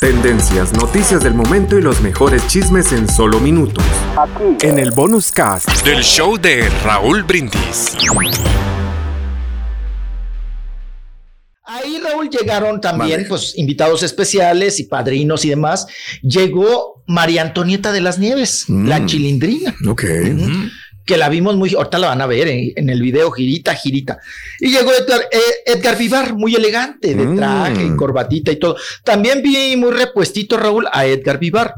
Tendencias, noticias del momento y los mejores chismes en solo minutos. En el bonus cast del show de Raúl Brindis. Ahí, Raúl, llegaron también pues, invitados especiales y padrinos y demás. Llegó María Antonieta de las Nieves, la chilindrina. Ok. Que la vimos muy, ahorita la van a ver en, en el video, girita, girita. Y llegó Edgar, eh, Edgar Vivar, muy elegante, de traje, y corbatita y todo. También vi muy repuestito, Raúl, a Edgar Vivar.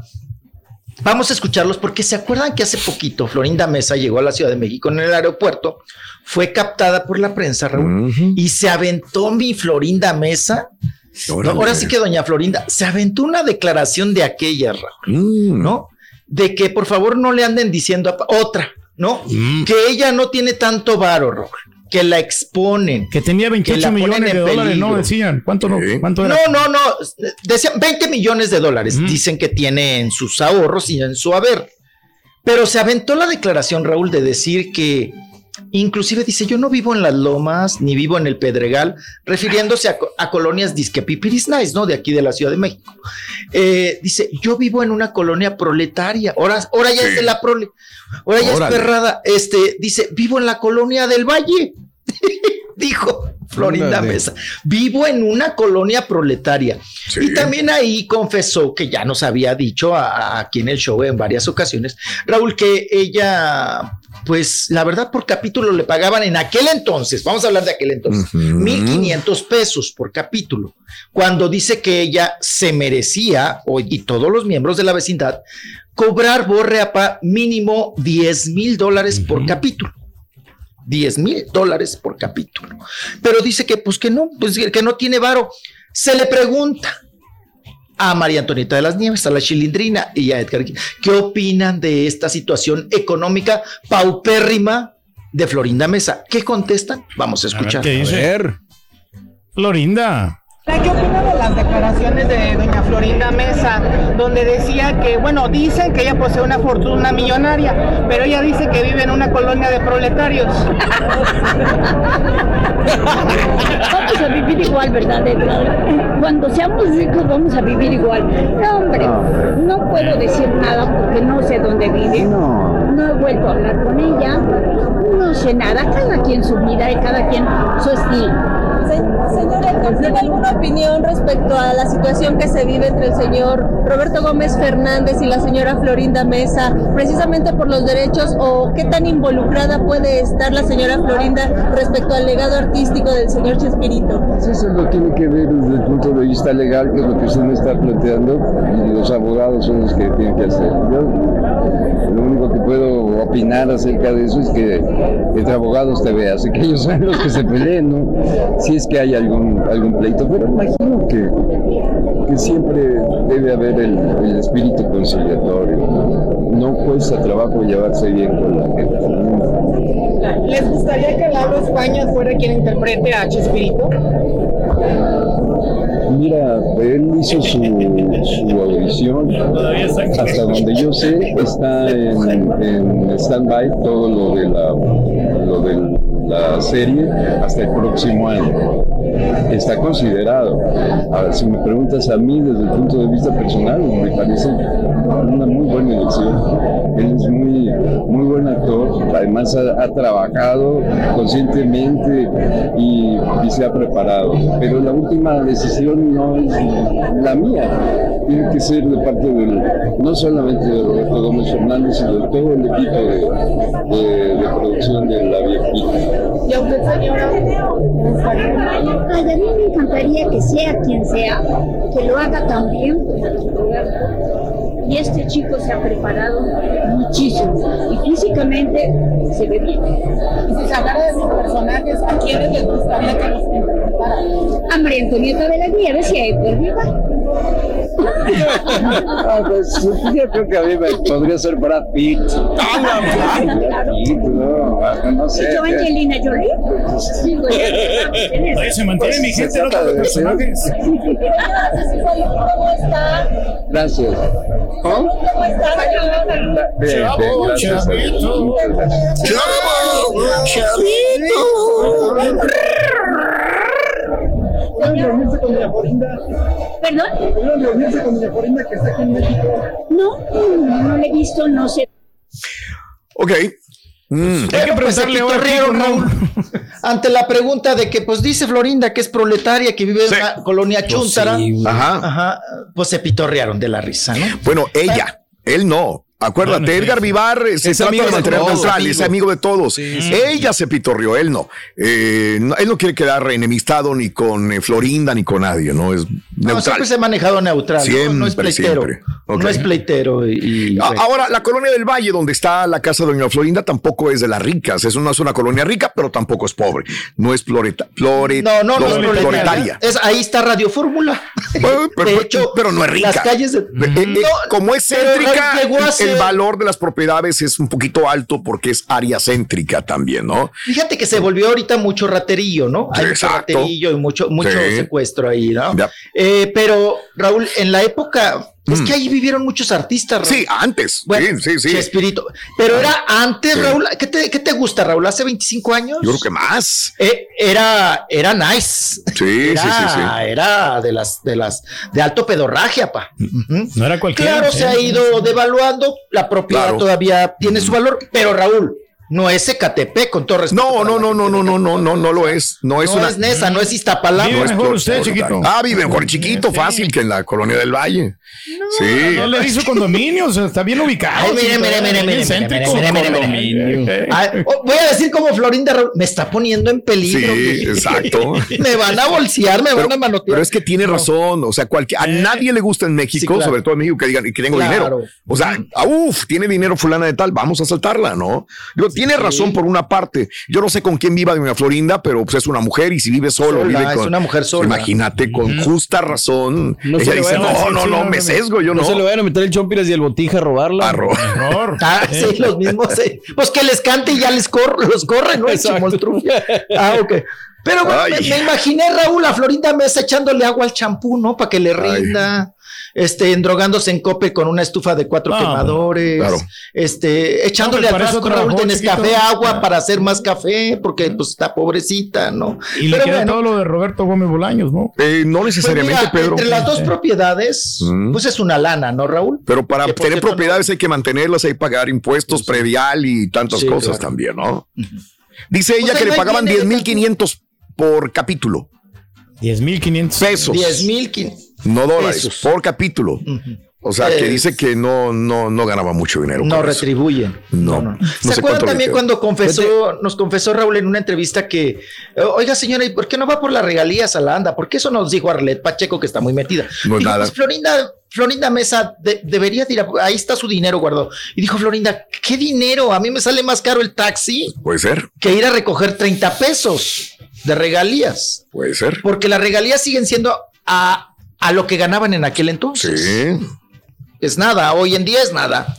Vamos a escucharlos porque se acuerdan que hace poquito Florinda Mesa llegó a la Ciudad de México en el aeropuerto, fue captada por la prensa, Raúl, y se aventó mi Florinda Mesa. Ahora sí que doña Florinda se aventó una declaración de aquella, Raúl, ¿no? De que por favor no le anden diciendo a- otra, ¿no? Que ella no tiene tanto varo, Raúl, que la exponen. Que tenía 28 la ponen millones de dólares, ¿no? Decían. ¿Cuánto, no, cuánto era? No, no, no. Decían 20 millones de dólares. Dicen que tiene en sus ahorros y en su haber. Pero se aventó la declaración, Raúl, de decir que inclusive dice, yo no vivo en las lomas, ni vivo en el Pedregal, refiriéndose a, co- a colonias disque pipiris nice, ¿no? De aquí de la Ciudad de México. Eh, dice, yo vivo en una colonia proletaria. Ahora, ahora ya es de la prole. Ahora ya Órale. es perrada. Este, dice, vivo en la colonia del Valle. Dijo Florinda. Mesa. Vivo en una colonia proletaria. Sí. Y también ahí confesó que ya nos había dicho a- a- aquí en el show en varias ocasiones, Raúl, que ella, pues la verdad por capítulo le pagaban en aquel entonces, vamos a hablar de aquel entonces, 1.500 pesos por capítulo, cuando dice que ella se merecía, o- y todos los miembros de la vecindad, cobrar borreapa mínimo 10 mil dólares por capítulo. 10 mil dólares por capítulo. Pero dice que, pues que no, pues que no tiene varo. Se le pregunta a María Antonieta de las Nieves, a la Chilindrina y a Edgar, ¿qué opinan de esta situación económica paupérrima de Florinda Mesa? ¿Qué contestan? Vamos a escuchar. ¿Qué dice? Florinda. ¿Qué opina de las declaraciones de doña Florinda Mesa, donde decía que, bueno, dicen que ella posee una fortuna millonaria, pero ella dice que vive en una colonia de proletarios? Vamos a vivir igual, ¿verdad? Cuando seamos ricos vamos a vivir igual. No, hombre, no puedo decir nada porque no sé dónde vive. No. No he vuelto a hablar con ella. No sé nada. Cada quien su vida y cada quien su estilo. Señora, ¿tiene alguna opinión respecto a la situación que se vive entre el señor Roberto Gómez Fernández y la señora Florinda Mesa, precisamente por los derechos o qué tan involucrada puede estar la señora Florinda respecto al legado artístico del señor Chespirito? Eso lo tiene que ver desde el punto de vista legal, que es lo que usted me está planteando, y los abogados son los que tienen que hacer. Lo único que puedo opinar acerca de eso es que entre abogados te veas, y que ellos son los que se peleen, ¿no? Si es que hay algún, algún pleito, pero imagino que, que siempre debe haber el, el espíritu conciliatorio. No cuesta trabajo llevarse bien con la gente. ¿Les gustaría que Lauro España fuera quien interprete a Chespirito? Mira, él hizo su, su audición. Hasta donde yo sé, está en, en stand-by todo lo de, la, lo de la serie hasta el próximo año. está considerado. Ahora, si me preguntas a mí desde el punto de vista personal, me parece una muy buena elección. Él es muy, muy buen actor, además ha, trabajado conscientemente y, y, se ha preparado. Pero la última decisión no es la mía, tiene que ser de parte del, no solamente de Roberto Gómez Fernández, sino de todo el equipo de, de, producción de La Viejita. ¿Y a usted, señora? a mí me encantaría que sea quien sea, que lo haga también y este chico se ha preparado muchísimo y físicamente se ve bien. Y si sacara de sus personajes, ¿a quiénes les gustaría que los interpretara? A María Antonieta de la Nieves y a Edgar Viva. Ah, pues yo creo que a mí me podría ser Brad Pitt. Ah, Brad Pitt, no, no sé. ¿Yo Angelina Jolie? Sí, se mantiene mi gente los personajes. ¿Cómo está? Gracias. ¿Cómo? ¿Cómo está? Bien, bien, gracias. Chavito. Chavito. reunirse con doña Florinda? ¿Perdón? ¿Pudieron reunirse con doña Florinda que está aquí en México? No, no, le he visto, no sé. Ok. Mm. Hay que pues preguntarle ahora ante la pregunta de que pues dice Florinda que es proletaria que vive en una colonia pues chuntara, ajá. ajá, pues se pitorrearon de la risa, ¿no? Bueno, ella, él no. Acuérdate, Edgar Vivar se es amigo de mantener neutral, es amigo de todos. Ella se pitorrió, él eh, no. Él no quiere quedar enemistado ni con eh, Florinda ni con nadie, ¿no? Es neutral. siempre se ha manejado neutral. Siempre, no, es pleitero. No es pleitero. Y, Ahora, la colonia del Valle, donde está la casa de Doña Florinda, tampoco es de las ricas. Es una, zona colonia rica, pero tampoco es pobre. No es floreta, flore, no, no, no, es floretaria. Es, ahí está Radio Fórmula. de hecho, pero no es rica. Las calles de, eh, como es céntrica, el valor de las propiedades es un poquito alto porque es área céntrica también, ¿no? Fíjate que se volvió ahorita mucho raterillo, ¿no? Hay mucho raterillo y mucho, mucho secuestro ahí, ¿no? Eh, pero, Raúl, en la época es que mm. ahí vivieron muchos artistas. Raúl. Sí, antes. Bueno, sí, sí, sí. Espíritu. Pero era antes, Raúl. ¿Qué te, ¿Qué te, gusta, Raúl? ¿Hace 25 años? Yo creo que más. Eh, era, era nice. Sí, era, sí, sí, sí. Era de las, de las, de alto pedorraje, pa. No era cualquiera. Claro, se ha ido devaluando. La propiedad todavía tiene su valor. Pero, Raúl, no es Ecatepec, con todo respeto. No, no, no, no, no, no, no, no, no lo es. No es no una. es Nesa, no es Iztapalapa. Vive no mejor usted, chiquito. Ah, vive mejor chiquito, fácil que en la colonia del Valle. sí. No le hizo condominio, o sea, está bien ubicado. Ay, mire, mire, mire, mire, mire, mire, Voy a decir como Florinda me está poniendo en peligro. Sí, exacto. me van a bolsear, me van a manotear. Pero es que tiene razón, o sea, a nadie le gusta en México, sobre todo en México, que digan que tengo dinero. O sea, uff, tiene dinero fulana de tal, vamos a saltarla, ¿no? Digo, tiene razón por una parte. Yo no sé con quién viva Doña Florinda, pero pues es una mujer y si vive solo, vive con, es una mujer sola. Imagínate, con justa razón. No ella dice, no, no, no, me sesgo, yo no. No se le vayan a meter el chompiras y el botija a robarla. A robar. Ah, sí, los mismos. Pues que les cante y ya les corre, los corre, ¿no? Ah, ok. Pero bueno, me, imaginé Raúl a Florinda Mesa echándole agua al champú, ¿no? Para que le rinda este, endrogándose en cope con una estufa de cuatro quemadores, este, echándole al frasco Raúl de Nescafé agua para hacer más café, porque pues está pobrecita, ¿no? Y le queda todo lo de Roberto Gómez Bolaños, ¿no? Eh, no pues necesariamente, Pedro. Entre las dos propiedades, pues es una lana, ¿no, Raúl? Pero para tener propiedades hay que mantenerlas, hay que pagar impuestos, predial y tantas cosas también, ¿no? Dice ella pues que le pagaban 10.500 por capítulo. 10.500 pesos. 10.500 no dólares, por capítulo. O sea, que dice que no, no, no ganaba mucho dinero. No retribuyen. No. no, ¿Se acuerdan también cuando confesó, nos confesó Raúl en una entrevista que, oiga señora, ¿y por qué no va por las regalías a la anda? Porque eso nos dijo Arlet Pacheco, que está muy metida. No nada. Pues, Florinda, Florinda Mesa debería ir ahí está su dinero guardado. Y dijo Florinda, ¿qué dinero? A mí me sale más caro el taxi. Puede ser. Que ir a recoger 30 pesos de regalías. Puede ser. Porque las regalías siguen siendo a a lo que ganaban en aquel entonces. Sí. Es nada, hoy en día es nada.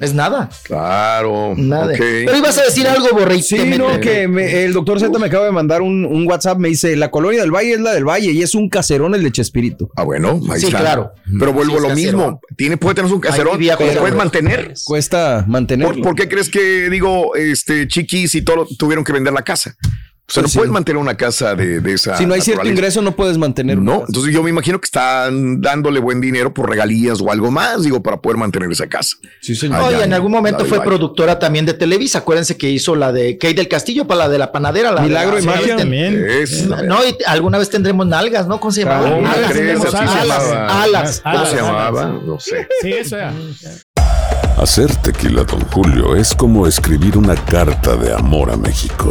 Es nada. Claro. Nada. Pero ibas a decir algo, Borrey. Sí, no, que el doctor Z me acaba de mandar un, WhatsApp, me dice, la colonia del Valle es la del Valle y es un caserón el de Chespirito. Ah, bueno, ahí sí, claro. Pero vuelvo a lo mismo. Tiene, puede tener un caserón, pero puedes mantener. Cuesta mantener. ¿Por, qué crees que, digo, este, chiquis y todo tuvieron que vender la casa? O sea, no puedes mantener una casa de, esa. Si no hay cierto ingreso, no puedes mantener. No, entonces yo me imagino que están dándole buen dinero por regalías o algo más, digo, para poder mantener esa casa. Sí, señor. Oye, en algún momento fue productora también de Televisa. Acuérdense que hizo la de Kate del Castillo para la de la panadera. La Milagro y magia también. No, y alguna vez tendremos nalgas, ¿no? ¿Cómo se llamaba? alas, alas, ¿Cómo se llamaba? No sé. Sí, eso era. Hacer tequila, don Julio, es como escribir una carta de amor a México.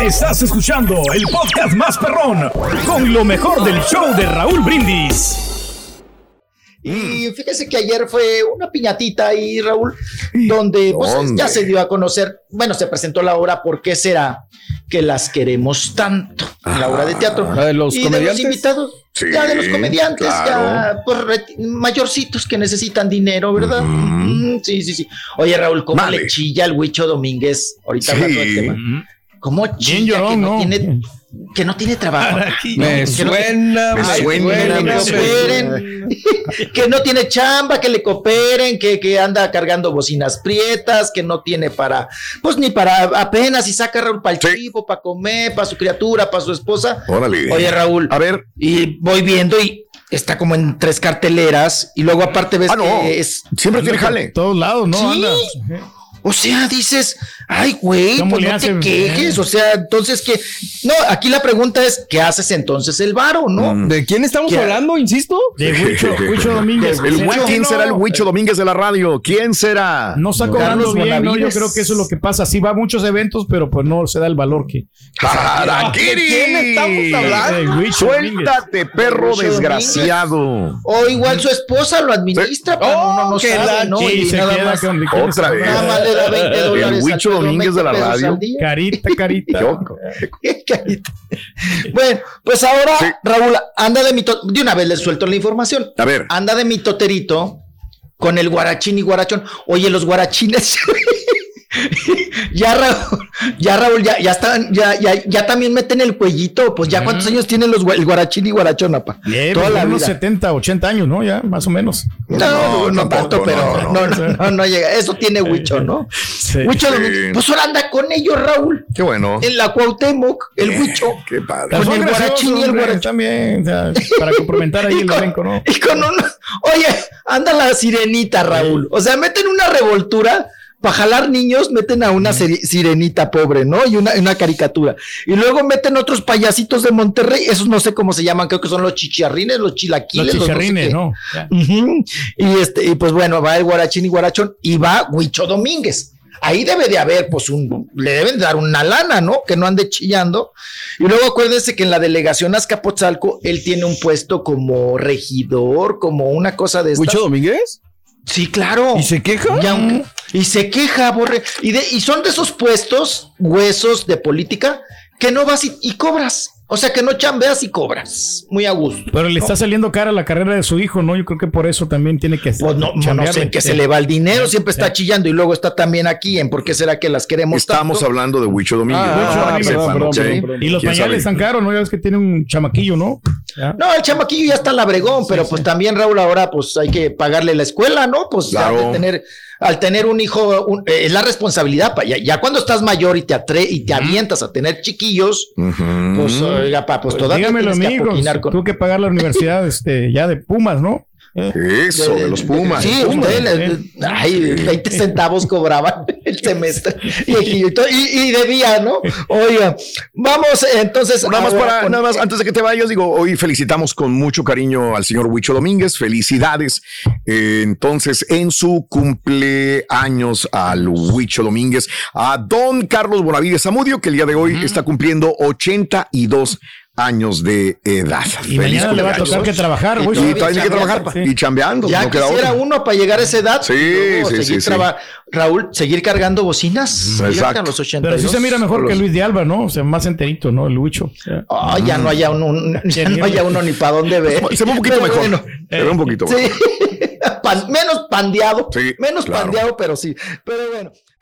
Estás escuchando el podcast más perrón con lo mejor del show de Raúl Brindis. Y fíjese que ayer fue una piñatita ahí, Raúl, donde pues, ya se dio a conocer, bueno, se presentó la obra ¿Por qué será que las queremos tanto? la obra de teatro. de los y comediantes. de los invitados. ya de los comediantes, ya pues, mayorcitos que necesitan dinero, ¿verdad? Mm, sí, sí, sí. Oye, Raúl, ¿cómo le chilla el Huicho Domínguez? Ahorita hablando del tema. ¿Cómo chilla que no tiene que no tiene trabajo. Me suena, me suena, me suena. que no tiene chamba, que le cooperen, que, que, anda cargando bocinas prietas, que no tiene para, pues ni para apenas y saca Raúl para el chivo, para comer, para su criatura, para su esposa. Órale. Oye, Raúl. A ver. Y voy viendo y está como en tres carteleras y luego aparte ves ah, no. que es siempre tiene jale. Todos lados, ¿no? Sí. Anda. O sea, dices, ay, güey, ¿Cómo pues no hace? te quejes. O sea, entonces que. No, aquí la pregunta es: ¿qué haces entonces el varo, no? ¿De quién estamos ¿Qué? hablando? Insisto. De Huicho, Huicho Domínguez. El ¿Será Huicho, que ¿Quién no? será el Huicho Domínguez de la radio? ¿Quién será? No está cobrando bien, ¿no? Yo creo que eso es lo que pasa. Sí va a muchos eventos, pero pues no se da el valor que... ¡Harakiri! ¿De quién estamos hablando? De. Suéltate, perro Huicho desgraciado. O igual su esposa lo administra, pero Oh, uno no que sabe, la ¿no? Sí, Y se nada queda más, con... Otra vez. nada más le da 20 dólares. Huicho Domínguez de la 20 pesos radio. Carita, carita. Qué carita. bueno, pues ahora, Sí. Raúl, anda de mi to- De una vez les suelto la información. A ver. Anda de mi toterito con el guarachín y guarachón. Oye, los guarachines. ya Raúl, ya Raúl, ya, ya están, ya, ya, ya también meten el cuellito. Pues ya cuántos años tienen los el guarachín y guarachón, apa. Bien, Toda pues, la unos vida. 70, 80 años, ¿no? Ya, más o menos. No, no, no tampoco, tanto, pero no, no, no, no, no, no llega. Eso tiene Huicho, ¿no? Sí. Huicho, Sí. Pues ahora anda con ellos, Raúl. Qué bueno. En la Cuauhtémoc, el Huicho. Qué padre. Con son el guarachín y el guarachón. También, o sea, para comprometer ahí el con- elenco, ¿no? Y con una, oye, anda la sirenita, Raúl. O sea, meten una revoltura para jalar niños, meten a una sirenita pobre, ¿no? Y una, una caricatura. Y luego meten otros payasitos de Monterrey, esos no sé cómo se llaman, creo que son los chicharrines, los chilaquiles. Los no sé chicharrines. ¿no? Y este, y pues bueno, va el guarachín y guarachón y va Huicho Domínguez. Ahí debe de haber, pues, un, le deben dar una lana, ¿no? Que no ande chillando. Y luego acuérdense que en la delegación Azcapotzalco, él tiene un puesto como regidor, como una cosa de estas. ¿Huicho Domínguez? Sí, claro. ¿Y se queja? Ya, y se queja, borre. Y, de, y son de esos puestos, huesos de política, que no vas y, y cobras. O sea, que no chambeas y cobras. Muy a gusto. Pero le está saliendo cara la carrera de su hijo, ¿no? Yo creo que por eso también tiene que Pues no, no sé qué se le va el dinero, siempre está chillando y luego está también aquí en por qué será que las queremos Estamos tanto? hablando de Huicho Domínguez. Ah, que. Y los ¿Quién pañales sabe? están caros, ¿no? Ya ves que tiene un chamaquillo, ¿no? Ya. No, el chamaquillo ya está labregón, pero pues también Raúl ahora pues hay que pagarle la escuela, ¿no? Pues ya Claro. al tener al tener un hijo un- eh, es la responsabilidad, pa, ya, ya cuando estás mayor y te atre y te avientas a tener chiquillos, pues oiga, pa, pues, todavía Dígamelo, tienes que amigos. apoquinar con Tuvo que pagar la universidad este, ya de Pumas, ¿no? Eso, de, los Pumas. Sí, usted, ay, 20 centavos cobraban el semestre y, y, debía, ¿no? Oiga, vamos entonces. Nada más, para, nada más antes de que te vayas, digo, hoy felicitamos con mucho cariño al señor Huicho Domínguez. Felicidades. entonces, en su cumpleaños al Huicho Domínguez, a don Carlos Bonavides Zamudio, que el día de hoy está cumpliendo 82 años de edad. Y mañana le va a tocar que trabajar, güey. Y, todavía que trabajar y chambeando. Ya no quisiera uno para llegar a esa edad. Sí, sí, sí, Raúl, seguir cargando bocinas. Exacto. Los 82, Pero sí se mira mejor que Luis de Alba, ¿no? O sea, más enterito, ¿no? El Lucho. Oh, ya no haya uno, ya no haya uno ni para dónde ver. Se ve un poquito mejor. se ve un poquito mejor. menos pandeado. menos pandeado, pero sí. Pero bueno.